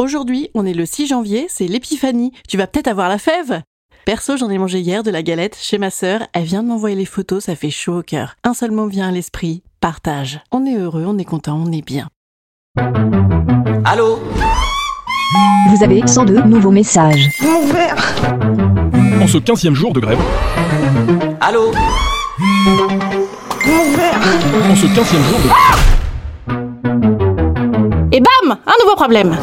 Aujourd'hui, on est le 6 janvier, c'est l'épiphanie. Tu vas peut-être avoir la fève Perso, j'en ai mangé hier de la galette chez ma sœur. Elle vient de m'envoyer les photos, ça fait chaud au cœur. Un seul mot vient à l'esprit, partage. On est heureux, on est content, on est bien. Allô Vous avez 102 nouveaux messages. En ce 15e jour de grève, Allô en ce 15e jour de Et bam Un nouveau problème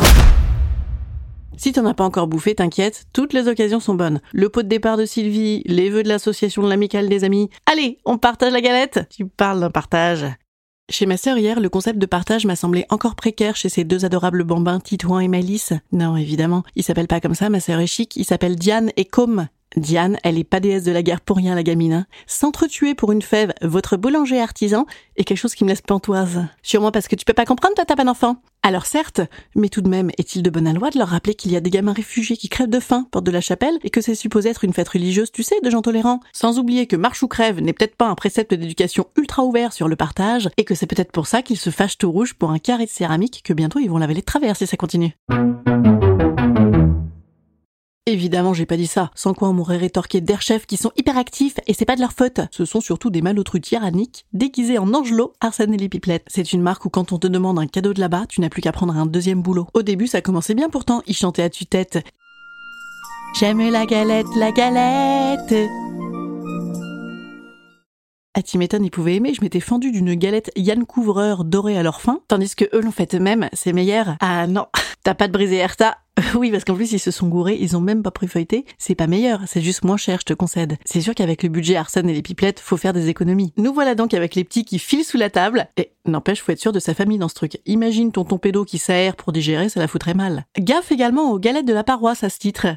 si t'en as pas encore bouffé, t'inquiète, toutes les occasions sont bonnes. Le pot de départ de Sylvie, les vœux de l'association de l'amicale des amis. Allez, on partage la galette Tu parles d'un partage. Chez ma sœur hier, le concept de partage m'a semblé encore précaire chez ces deux adorables bambins, Titouan et Malice. Non, évidemment, ils s'appellent pas comme ça, ma sœur est chic, ils s'appellent Diane et Com. Diane, elle est pas déesse de la guerre pour rien, la gamine. hein. S'entretuer pour une fève, votre boulanger artisan, est quelque chose qui me laisse pantoise. Sûrement parce que tu peux pas comprendre, toi, t'as pas d'enfant. Alors certes, mais tout de même, est-il de bonne loi de leur rappeler qu'il y a des gamins réfugiés qui crèvent de faim, porte de la chapelle, et que c'est supposé être une fête religieuse, tu sais, de gens tolérants? Sans oublier que marche ou crève n'est peut-être pas un précepte d'éducation ultra ouvert sur le partage, et que c'est peut-être pour ça qu'ils se fâchent tout rouge pour un carré de céramique que bientôt ils vont laver les travers si ça continue. Évidemment, j'ai pas dit ça. Sans quoi on m'aurait rétorqué d'air chefs qui sont hyperactifs et c'est pas de leur faute. Ce sont surtout des malotrues tyranniques déguisés en angelot, Arsène et les pipelettes. C'est une marque où quand on te demande un cadeau de là-bas, tu n'as plus qu'à prendre un deuxième boulot. Au début, ça commençait bien pourtant. Ils chantaient à tue-tête. J'aime la galette, la galette. Ah, tu m'étonnes, ils pouvaient aimer, je m'étais fendu d'une galette Yann Couvreur dorée à leur fin, tandis que eux l'ont faite eux-mêmes, c'est meilleur. Ah non, t'as pas de brisé Herta Oui, parce qu'en plus, ils se sont gourés, ils ont même pas pris feuilleté. C'est pas meilleur, c'est juste moins cher, je te concède. C'est sûr qu'avec le budget Arsène et les pipelettes, faut faire des économies. Nous voilà donc avec les petits qui filent sous la table. Et n'empêche, faut être sûr de sa famille dans ce truc. Imagine tonton pédo qui s'aère pour digérer, ça la foutrait mal. Gaffe également aux galettes de la paroisse à ce titre.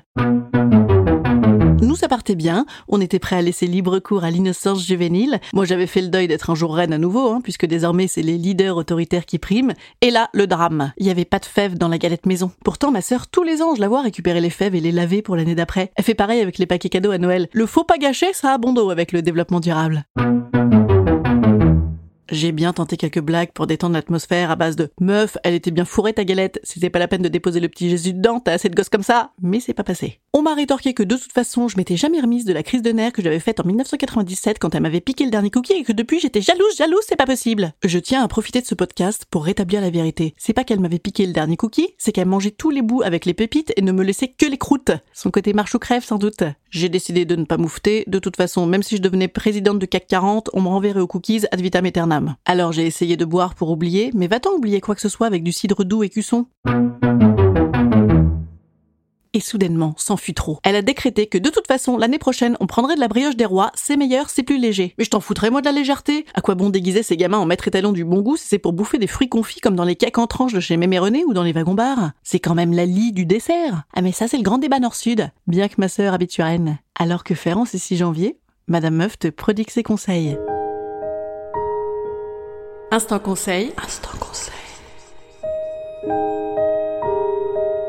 Nous, ça partait bien. On était prêt à laisser libre cours à l'innocence juvénile. Moi, j'avais fait le deuil d'être un jour reine à nouveau, hein, puisque désormais, c'est les leaders autoritaires qui priment. Et là, le drame. Il y avait pas de fèves dans la galette maison. Pourtant, ma sœur, tous les ans, je la vois récupérer les fèves et les laver pour l'année d'après. Elle fait pareil avec les paquets cadeaux à Noël. Le faut pas gâcher, ça a bon dos avec le développement durable. J'ai bien tenté quelques blagues pour détendre l'atmosphère à base de Meuf, elle était bien fourrée ta galette, c'était pas la peine de déposer le petit Jésus dedans, t'as assez de gosses comme ça. Mais c'est pas passé. On m'a rétorqué que de toute façon, je m'étais jamais remise de la crise de nerfs que j'avais faite en 1997 quand elle m'avait piqué le dernier cookie et que depuis j'étais jalouse, jalouse, c'est pas possible. Je tiens à profiter de ce podcast pour rétablir la vérité. C'est pas qu'elle m'avait piqué le dernier cookie, c'est qu'elle mangeait tous les bouts avec les pépites et ne me laissait que les croûtes. Son côté marche ou crève sans doute. J'ai décidé de ne pas moufter. De toute façon, même si je devenais présidente de CAC 40, on me renverrait aux cookies ad vitam aeternam. Alors j'ai essayé de boire pour oublier, mais va-t-on oublier quoi que ce soit avec du cidre doux et cuisson et soudainement, s'enfuit trop. Elle a décrété que de toute façon, l'année prochaine, on prendrait de la brioche des rois, c'est meilleur, c'est plus léger. Mais je t'en foutrais moi de la légèreté À quoi bon déguiser ces gamins en maître étalon du bon goût si c'est pour bouffer des fruits confits comme dans les cakes en tranches de chez Mémé René ou dans les wagons-bars C'est quand même la lie du dessert Ah mais ça c'est le grand débat nord-sud, bien que ma sœur habite Rennes. Alors que faire en ce 6 janvier? Madame Meuf te prodigue ses conseils. Instant conseil. Instant conseil.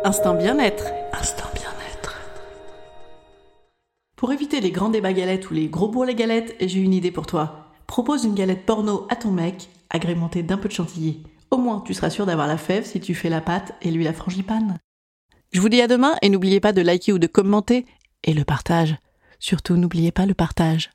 Instant bien-être. Instant bien-être. Pour éviter les grands débats galettes ou les gros bourrelets galettes, j'ai une idée pour toi. Propose une galette porno à ton mec, agrémentée d'un peu de chantilly. Au moins, tu seras sûr d'avoir la fève si tu fais la pâte et lui la frangipane. Je vous dis à demain et n'oubliez pas de liker ou de commenter et le partage. Surtout, n'oubliez pas le partage.